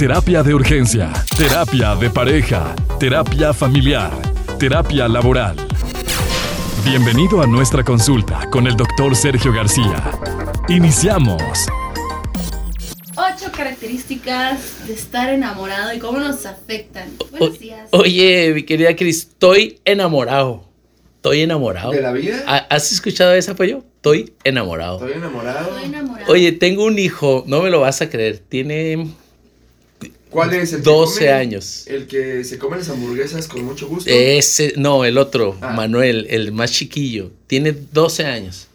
Terapia de urgencia, terapia de pareja, terapia familiar, terapia laboral. Bienvenido a nuestra consulta con el doctor Sergio García. Iniciamos. Ocho características de estar enamorado y cómo nos afectan. Buenos días. Oye, mi querida Cris, estoy enamorado. Estoy enamorado. ¿De la vida? ¿Ha- ¿Has escuchado esa apoyo? Estoy enamorado. Estoy enamorado. Estoy enamorado. Oye, tengo un hijo, no me lo vas a creer, tiene ¿Cuál es el que 12 come- años. El que se come las hamburguesas con mucho gusto. Ese, no, el otro, Ah. Manuel, el más chiquillo, tiene 12 años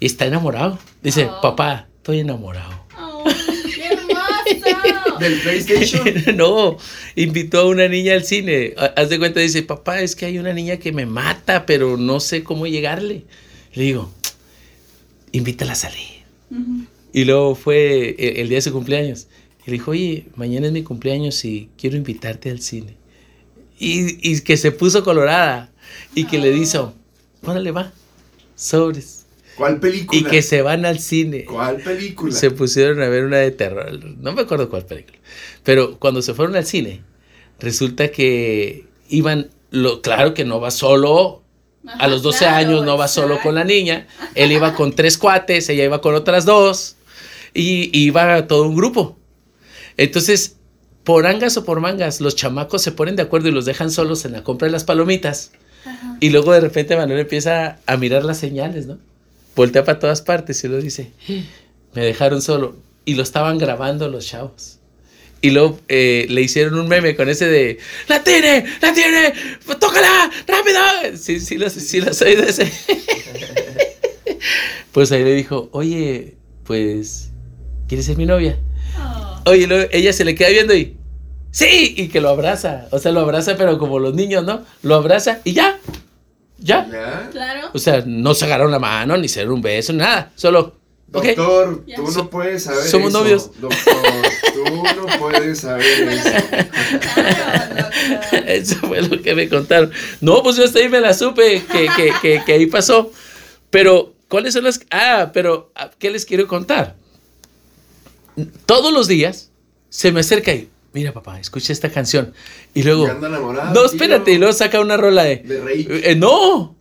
y está enamorado. Dice, Oh. papá, estoy enamorado. ¡Ay, qué hermoso! Del PlayStation. no, invitó a una niña al cine. Ha- Haz de cuenta, dice, papá, es que hay una niña que me mata, pero no sé cómo llegarle. Le digo, invítala a salir. Y luego fue el, el día de su cumpleaños. Y le dijo, oye, mañana es mi cumpleaños y quiero invitarte al cine. Y, y que se puso colorada y que le dijo, órale va, sobres. ¿Cuál película? Y que se van al cine. ¿Cuál película? Se pusieron a ver una de terror. No me acuerdo cuál película. Pero cuando se fueron al cine, resulta que iban, lo, claro que no va solo. A los 12 Ajá, años no va solo con la niña. Él iba con tres cuates, ella iba con otras dos. Y y iba todo un grupo. Entonces, por angas o por mangas, los chamacos se ponen de acuerdo y los dejan solos en la compra de las palomitas. Ajá. Y luego de repente Manuel empieza a mirar las señales, ¿no? Voltea para todas partes y luego dice, me dejaron solo. Y lo estaban grabando los chavos. Y luego eh, le hicieron un meme con ese de, ¡La tiene! ¡La tiene! ¡Tócala! ¡Rápido! Sí, sí, los, sí, los oí de ese. pues ahí le dijo, oye, pues, ¿quieres ser mi novia? Oh. Oye, y luego ella se le queda viendo y, ¡Sí! Y que lo abraza. O sea, lo abraza, pero como los niños, ¿no? Lo abraza y ya. Ya. ¿Ya? Claro. O sea, no se agarraron la mano, ni se dieron un beso, nada. Solo, ok. Doctor, tú no puedes saber Somos eso. novios. Doctor, tú no puedes saber eso. Eso fue lo que me contaron. No, pues yo hasta ahí me la supe que, que, que, que ahí pasó. Pero, ¿cuáles son las...? Ah, pero, ah, ¿qué les quiero contar? Todos los días se me acerca y, mira papá, escucha esta canción. Y luego, no, espérate, tío. y luego saca una rola de... De reír. Eh, no.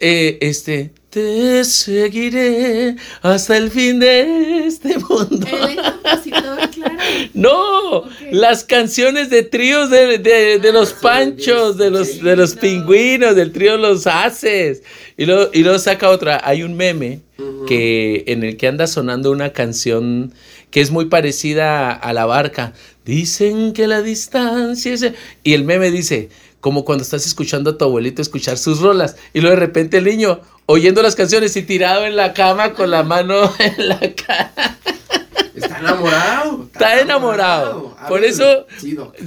Eh, este. Te seguiré hasta el fin de este mundo. Compositor, claro. No, las canciones de tríos de, de- de los Ah, panchos, de los, de los no. pingüinos, del trío Los Haces. Y luego, y luego saca otra. Hay un meme Ujú. Que, en el que anda sonando una canción que es muy parecida a La Barca. Dicen que la distancia es... Y el meme dice, como cuando estás escuchando a tu abuelito escuchar sus rolas. Y luego de repente el niño oyendo las canciones y tirado en la cama con la mano en la cara. Está enamorado. Está enamorado. Por eso-.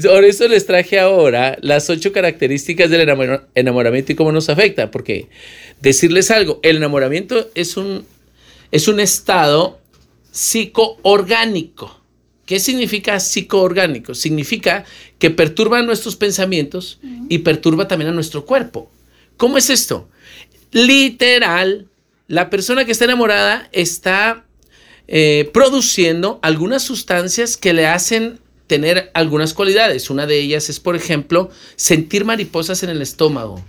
Por eso les traje ahora las ocho características del enamor- enamoramiento y cómo nos afecta. Porque decirles algo, el enamoramiento es un, es un estado psicoorgánico. ¿Qué significa psicoorgánico? Significa que perturba nuestros pensamientos y perturba también a nuestro cuerpo. ¿Cómo es esto? Literal, la persona que está enamorada está eh, produciendo algunas sustancias que le hacen tener algunas cualidades. Una de ellas es, por ejemplo, sentir mariposas en el estómago.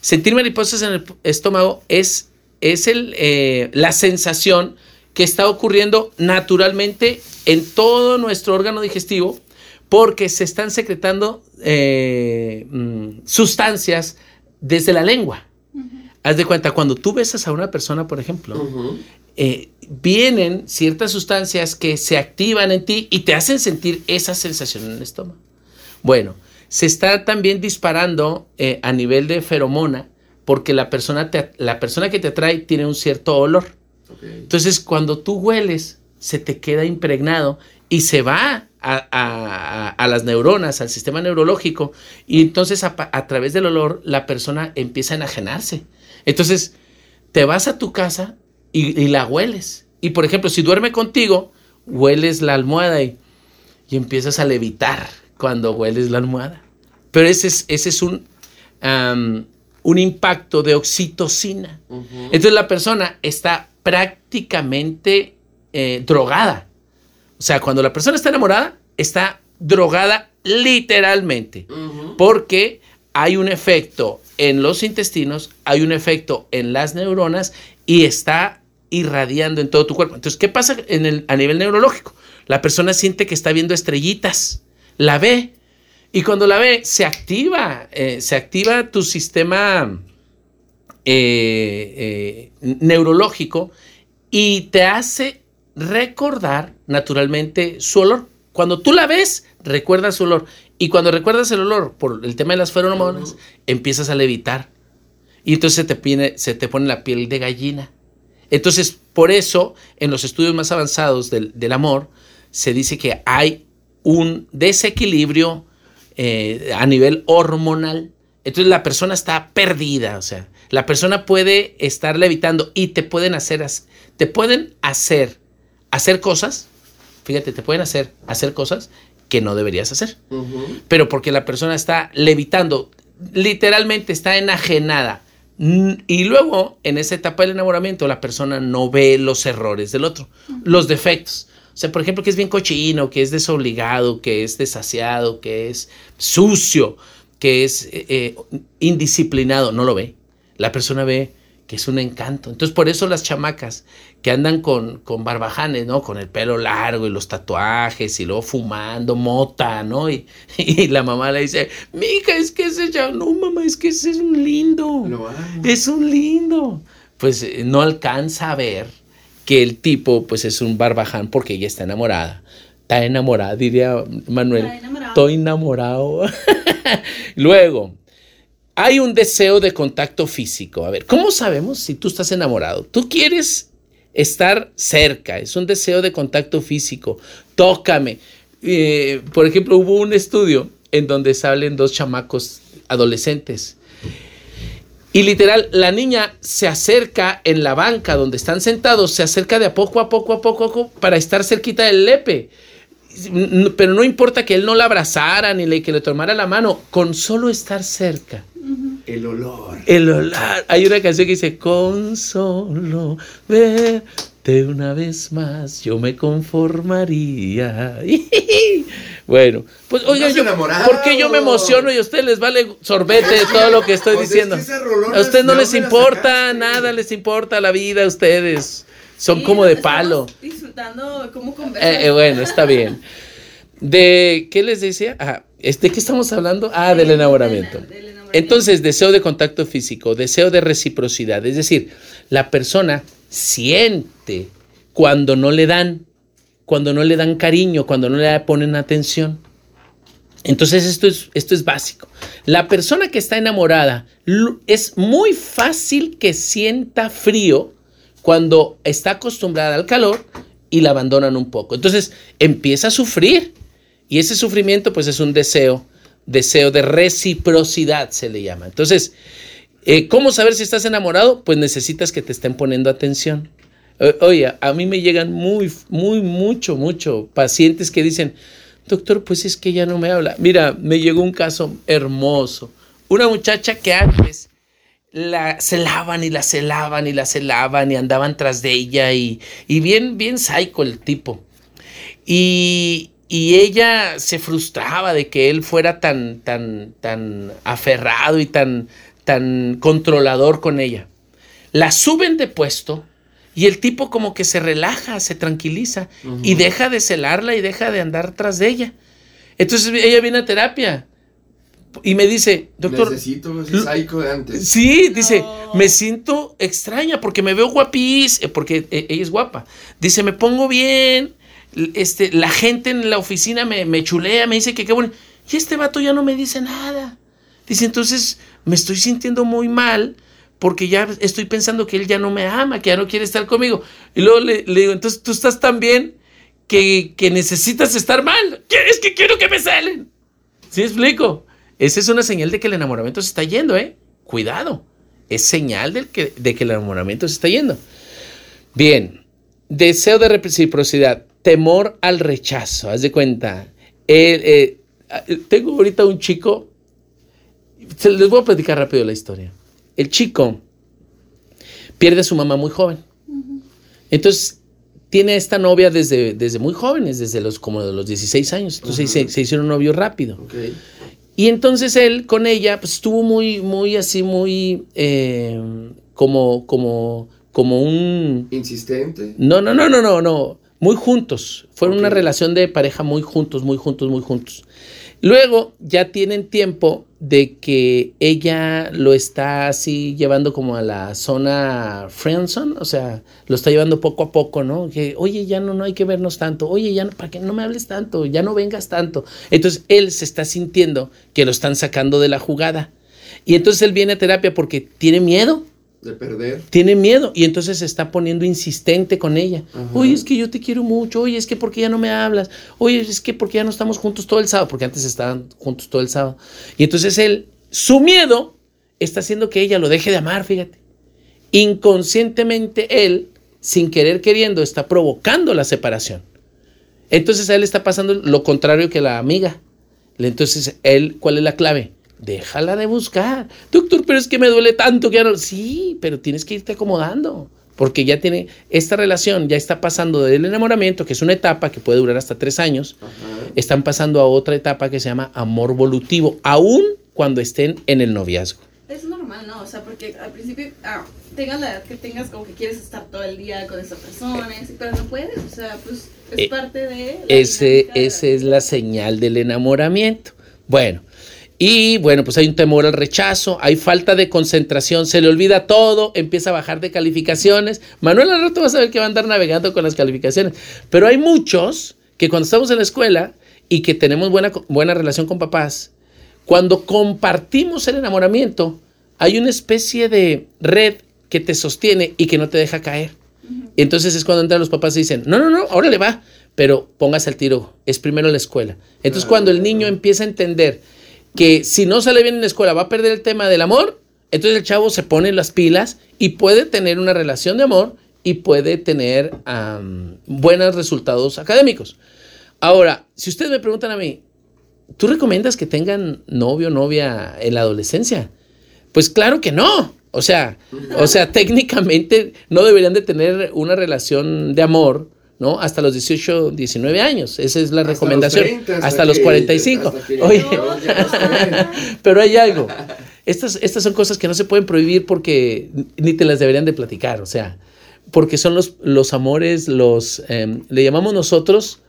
Sentir mariposas en el estómago es, es el, eh, la sensación que está ocurriendo naturalmente en todo nuestro órgano digestivo porque se están secretando eh, mm, sustancias desde la lengua. Haz de cuenta, cuando tú besas a una persona, por ejemplo, eh, vienen ciertas sustancias que se activan en ti y te hacen sentir esa sensación en el estómago. Bueno, se está también disparando eh, a nivel de feromona porque la persona, te- la persona que te atrae tiene un cierto olor. Entonces, cuando tú hueles, se te queda impregnado y se va a, a- a las neuronas, al sistema neurológico, y entonces a, través del olor la persona empieza a enajenarse. Entonces, te vas a tu casa y, y la hueles. Y por ejemplo, si duerme contigo, hueles la almohada y, y empiezas a levitar cuando hueles la almohada. Pero ese es, ese es un, un impacto de oxitocina. Entonces la persona está prácticamente eh, drogada. O sea, cuando la persona está enamorada, está drogada literalmente, porque hay un efecto en los intestinos, hay un efecto en las neuronas y está irradiando en todo tu cuerpo. Entonces, ¿qué pasa en el- a nivel neurológico? La persona siente que está viendo estrellitas, la ve, y cuando la ve, se activa, eh, se activa tu sistema eh, eh, neurológico y te hace recordar naturalmente su olor. Cuando tú la ves, recuerdas su olor. Y cuando recuerdas el olor por el tema de las feromonas, empiezas a levitar. Y entonces se te, pone, se te pone la piel de gallina. Entonces, por eso, en los estudios más avanzados del, del amor, se dice que hay un desequilibrio eh, a nivel hormonal. Entonces la persona está perdida, o sea, la persona puede estar levitando y te pueden hacer, te pueden hacer, hacer cosas, fíjate, te pueden hacer, hacer cosas que no deberías hacer pero porque la persona está levitando, literalmente está enajenada. Y luego, en esa etapa del enamoramiento, la persona no ve los errores del otro, los defectos. O sea, por ejemplo, que es bien cochino, que es desobligado, que es desasiado, que es sucio, que es eh, eh, indisciplinado, no lo ve. La persona ve que es un encanto. Entonces, por eso las chamacas que andan con, con barbajanes, ¿no? Con el pelo largo y los tatuajes y luego fumando mota, ¿no? Y, y la mamá le dice, mija, es que ese ya, no, mamá, es que ese es un lindo. Lo amo. Es un lindo. Pues eh, no alcanza a ver que el tipo, pues es un barbaján porque ella está enamorada. Está enamorada, diría Manuel. Está enamorado. Estoy enamorado. Luego, hay un deseo de contacto físico. A ver, ¿cómo sabemos si tú estás enamorado? Tú quieres estar cerca, es un deseo de contacto físico. Tócame. Eh, por ejemplo, hubo un estudio en donde salen dos chamacos adolescentes. Y literal, la niña se acerca en la banca donde están sentados, se acerca de a poco a poco a poco, a poco para estar cerquita del lepe. Pero no importa que él no la abrazara ni le, que le tomara la mano, con solo estar cerca. El olor. El olor. Hay una canción que dice, con solo verte una vez más, yo me conformaría. Bueno, pues oigan, yo. ¿por qué yo me emociono y a ustedes les vale sorbete de todo lo que estoy es diciendo? A ustedes no les importa, nada les importa la vida a ustedes. Son Sí, como de palo. Disfrutando cómo conversar. Eh, eh, bueno, está bien. ¿De qué les decía? Ah, ¿es- ¿De qué estamos hablando? Ah, del enamoramiento. Del- del enamoramiento. Entonces, deseo de contacto físico, deseo de reciprocidad. Es decir, la persona siente cuando no le dan, cuando no le dan cariño, cuando no le ponen atención. Entonces, esto es, esto es básico. La persona que está enamorada es muy fácil que sienta frío cuando está acostumbrada al calor y la abandonan un poco. Entonces, empieza a sufrir. Y ese sufrimiento, pues, es un deseo, deseo de reciprocidad, se le llama. Entonces, eh, ¿cómo saber si estás enamorado? Pues necesitas que te estén poniendo atención. Oye, a mí me llegan muy, muy, mucho, mucho pacientes que dicen, doctor, pues es que ya no me habla. Mira, me llegó un caso hermoso. Una muchacha que antes la celaban y la celaban y la celaban y andaban tras de ella y, y bien, bien psycho el tipo. Y, y ella se frustraba de que él fuera tan, tan, tan aferrado y tan, tan controlador con ella. La suben de puesto y el tipo como que se relaja, se tranquiliza y deja de celarla y deja de andar tras de ella. Entonces ella viene a terapia y me dice, doctor, Necesito ese L- psycho de antes. Sí, dice, me siento extraña porque me veo guapís, eh, porque eh, ella es guapa. Dice, me pongo bien, este, la gente en la oficina me, me chulea, me dice que qué bueno. Y este vato ya no me dice nada. Dice, entonces me estoy sintiendo muy mal porque ya estoy pensando que él ya no me ama, que ya no quiere estar conmigo. Y luego le, digo, entonces tú estás tan bien que, que necesitas estar mal. Es que quiero que me salen. ¿Sí explico? Esa es una señal de que el enamoramiento se está yendo, ¿eh? Cuidado. Es señal de que, de que el enamoramiento se está yendo. Bien. Deseo de reciprocidad. Temor al rechazo. Haz de cuenta. Eh, eh, tengo ahorita un chico. Les voy a platicar rápido la historia. El chico pierde a su mamá muy joven. Entonces tiene a esta novia desde, desde muy jóvenes, desde los como de los 16 años. Entonces se, se hicieron novio rápido. Ok. Y entonces él con ella, pues estuvo muy, muy así, muy eh, como, como, como un. Insistente. No, no, no, no, no, no. Muy juntos. Fueron una relación de pareja muy juntos, muy juntos, muy juntos. Luego ya tienen tiempo de que ella lo está así llevando como a la zona friendzone, o sea, lo está llevando poco a poco, ¿no? Que, oye, ya no, no hay que vernos tanto, oye, ya no, para que no me hables tanto, ya no vengas tanto. Entonces él se está sintiendo que lo están sacando de la jugada. Y entonces él viene a terapia porque tiene miedo De perder. tiene miedo y entonces se está poniendo insistente con ella. Ajá. Oye, es que yo te quiero mucho. Oye, es que porque ya no me hablas. Oye, es que porque ya no estamos juntos todo el sábado, porque antes estaban juntos todo el sábado. Y entonces él, su miedo está haciendo que ella lo deje de amar, fíjate. Inconscientemente él, sin querer queriendo, está provocando la separación. Entonces a él está pasando lo contrario que la amiga. Entonces, él, ¿cuál es la clave? Déjala de buscar. Doctor, pero es que me duele tanto que ya no. Sí, pero tienes que irte acomodando. Porque ya tiene esta relación, ya está pasando del enamoramiento, que es una etapa que puede durar hasta tres años, Ajá. están pasando a otra etapa que se llama amor volutivo, aún cuando estén en el noviazgo. Es normal, ¿no? O sea, porque al principio, ah, tengas la edad que tengas, como que quieres estar todo el día con esa persona, pero no puedes, o sea, pues es Eh, parte de... la Ese, esa es la señal del enamoramiento. Bueno, y bueno, pues hay un temor al rechazo, hay falta de concentración, se le olvida todo, empieza a bajar de calificaciones. Manuel al rato vas a ver que va a andar navegando con las calificaciones. Pero hay muchos que cuando estamos en la escuela y que tenemos buena, buena relación con papás, cuando compartimos el enamoramiento, hay una especie de red que te sostiene y que no te deja caer. Entonces es cuando entran los papás y dicen, no, no, no, ahora le va, pero póngase al tiro, es primero la escuela. Entonces cuando el niño empieza a entender que si no sale bien en la escuela va a perder el tema del amor, entonces el chavo se pone las pilas y puede tener una relación de amor y puede tener buenos resultados académicos. Ahora, si ustedes me preguntan a mí, ¿tú recomiendas que tengan novio o novia en la adolescencia? Pues claro que no. O sea, o sea, técnicamente no deberían de tener una relación de amor, ¿no? Hasta los 18, 19 años. Esa es la Hasta recomendación. los 30, hasta hasta los que- 45. hasta que- Oye, No, pero hay algo. Estas, estas son cosas que no se pueden prohibir porque ni te las deberían de platicar, o sea, porque son los, los amores, los, em, le llamamos nosotros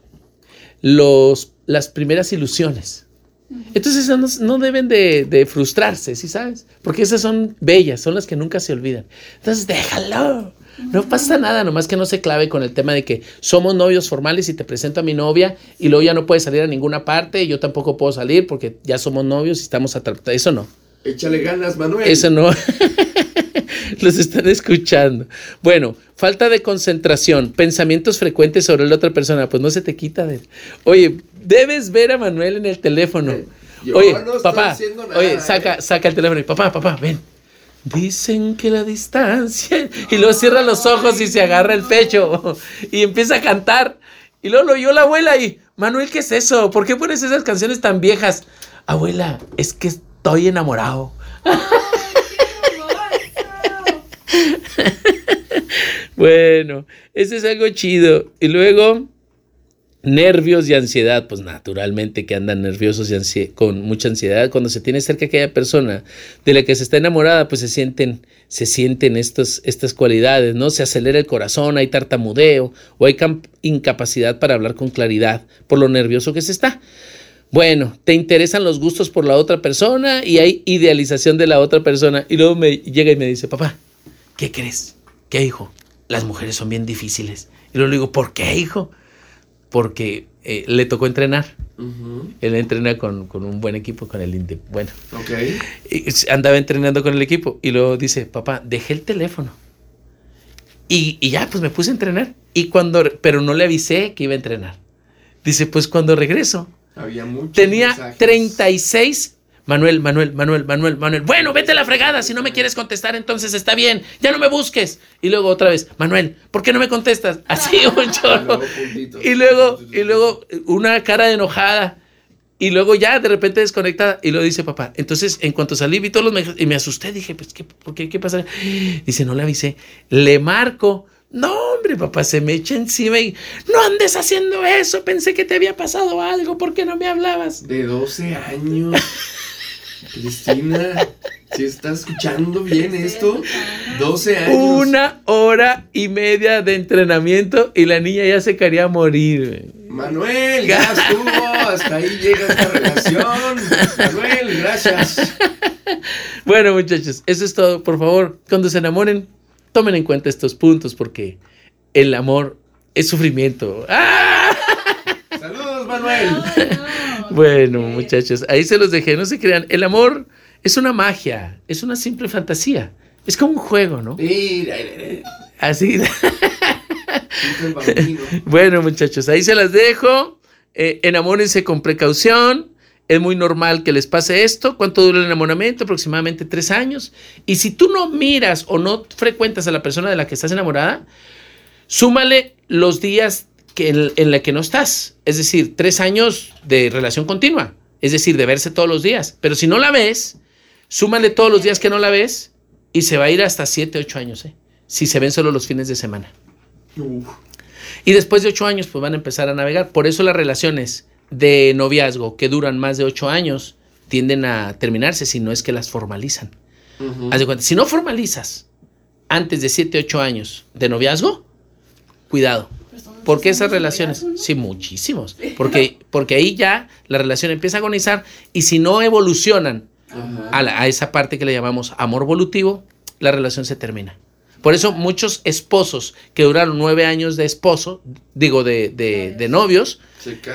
los, las primeras ilusiones. Entonces esas no, no deben de, de frustrarse, ¿sí sabes? Porque esas son bellas, son las que nunca se olvidan. Entonces déjalo, no pasa nada, nomás que no se clave con el tema de que somos novios formales y te presento a mi novia y luego ya no puedes salir a ninguna parte y yo tampoco puedo salir porque ya somos novios y estamos atrapados. Eso no. Échale ganas, Manuel. Eso no. Los están escuchando. Bueno, falta de concentración, pensamientos frecuentes sobre la otra persona, pues no se te quita de. Oye, debes ver a Manuel en el teléfono. Yo oye, no estoy papá, nada, oye, ¿eh? saca, saca el teléfono y papá, papá, ven. Dicen que la distancia. Y luego cierra los ojos y se agarra el pecho. Y empieza a cantar. Y luego lo oyó la abuela y, Manuel, ¿qué es eso? ¿Por qué pones esas canciones tan viejas? Abuela, es que estoy enamorado. Bueno, eso es algo chido. Y luego, nervios y ansiedad. Pues naturalmente que andan nerviosos y con mucha ansiedad. Cuando se tiene cerca aquella persona de la que se está enamorada, pues se sienten, se sienten estas cualidades, ¿no? Se acelera el corazón, hay tartamudeo o hay incapacidad para hablar con claridad por lo nervioso que se está. Bueno, te interesan los gustos por la otra persona y hay idealización de la otra persona. Y luego me llega y me dice, papá, ¿qué crees? ¿Qué, hijo? Las mujeres son bien difíciles. Y luego le digo, ¿por qué, hijo? Porque eh, le tocó entrenar. Él entrena con, con un buen equipo, con el Inde. Bueno, Ok. y andaba entrenando con el equipo. Y luego dice, papá, dejé el teléfono. Y, y ya, pues me puse a entrenar. Y cuando, pero no le avisé que iba a entrenar. Dice, pues cuando regreso, Había muchos Tenía mensajes. 36. Manuel, Manuel, Manuel, Manuel, Manuel. Bueno, vete a la fregada. Si no me quieres contestar, entonces está bien. Ya no me busques. Y luego otra vez, Manuel, ¿por qué no me contestas? Así un chorro. Y luego, y luego una cara de enojada. Y luego ya de repente desconectada. Y lo dice papá. Entonces, en cuanto salí, vi todos los mensajes y me asusté. Dije, pues, ¿qué, ¿por qué? ¿Qué pasa? Dice, no le avisé. Le marco. No, hombre, papá, se me echa encima y no andes haciendo eso. Pensé que te había pasado algo. ¿Por qué no me hablabas? De 12 años. Cristina, si estás escuchando bien esto? 12 años. Una hora y media de entrenamiento y la niña ya se quería morir. Manuel, ya estuvo. Hasta ahí llega esta relación. Manuel, gracias. Bueno, muchachos, eso es todo. Por favor, cuando se enamoren, tomen en cuenta estos puntos porque el amor es sufrimiento. ¡Ah! Manuel. Bueno, muchachos, ahí se los dejé, no se crean. El amor es una magia, es una simple fantasía. Es como un juego, ¿no? Mira, Así. Bueno, muchachos, ahí se las dejo. Eh, enamórense con precaución. Es muy normal que les pase esto. ¿Cuánto dura el enamoramiento? Aproximadamente tres años. Y si tú no miras o no frecuentas a la persona de la que estás enamorada, súmale los días que en, en la que no estás. Es decir, tres años de relación continua. Es decir, de verse todos los días. Pero si no la ves, súmale todos los días que no la ves y se va a ir hasta siete, ocho años. ¿eh? Si se ven solo los fines de semana. Uf, Y después de ocho años, pues van a empezar a navegar. Por eso las relaciones de noviazgo que duran más de ocho años tienden a terminarse si no es que las formalizan. ujú. Haz de cuenta, si no formalizas antes de siete, ocho años de noviazgo, cuidado. Porque esas relaciones, sí, muchísimos. Porque, porque ahí ya la relación empieza a agonizar y si no evolucionan a, la- a esa parte que le llamamos amor volutivo, la relación se termina. Por eso muchos esposos que duraron nueve años de esposo, digo, de, de- de novios,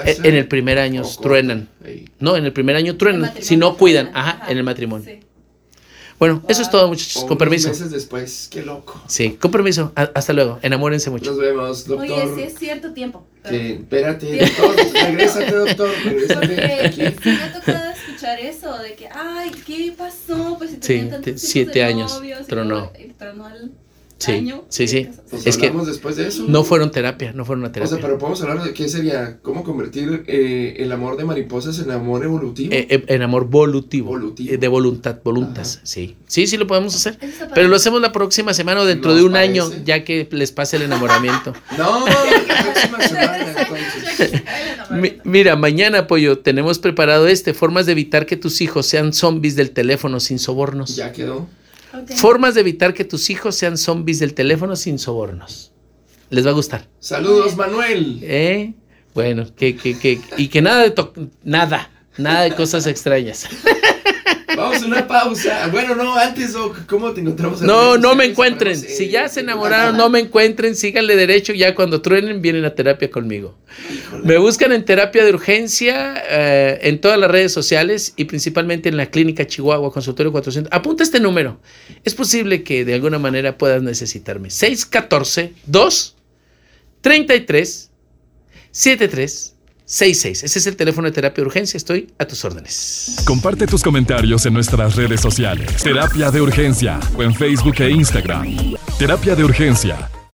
eh, en el primer año truenan. No, en el primer año truenan, si no cuidan, Ajá, en el matrimonio. sí. Bueno, eso es todo, muchachos, O con permiso. meses después, qué loco. Sí, con permiso. A- hasta luego. Enamórense mucho. Nos vemos, doctor. Oye, sí es cierto tiempo. pero- Sí, espérate, doctor, regrésate, doctor, regrésate Porque aquí. sí me ha tocado escuchar eso, de que, ay, ¿qué pasó? Pues si Sí, siete años, novios, y tronó. tronó al Sí, año sí, sí. Pues Es que después de eso. No fueron terapia, no fueron una O terapia. sea, pero podemos hablar de qué sería, cómo convertir eh, el amor de mariposas en amor evolutivo. Eh, eh, en amor volutivo. Volutivo. Eh, de voluntad, voluntas. Ajá. Sí. Sí, sí lo podemos hacer. Pero lo hacemos la próxima semana o dentro Nos de un parece. año, ya que les pase el enamoramiento. No, la próxima semana, entonces. Mira, mañana, Pollo, tenemos preparado este, formas de evitar que tus hijos sean zombies del teléfono sin sobornos. Ya quedó. Formas de evitar que tus hijos sean zombies del teléfono sin sobornos. Les va a gustar. Saludos, Manuel. ¿Eh? Bueno, que, que, que, y que nada de nada, nada de cosas extrañas. Vamos a una pausa. Bueno, no, antes, ¿cómo te encontramos? en No, no me encuentren. Ponemos, eh, Si ya se enamoraron, no me encuentren, síganle derecho. Ya cuando truenen, vienen a terapia conmigo. Me buscan en terapia de urgencia eh, en todas las redes sociales y principalmente en la clínica Chihuahua, consultorio 400. Apunta este número. Es posible que de alguna manera puedas necesitarme. 614 2 33 73 66. Ese es el teléfono de terapia de urgencia. Estoy a tus órdenes. Comparte tus comentarios en nuestras redes sociales. Terapia de Urgencia o en Facebook e Instagram. Terapia de Urgencia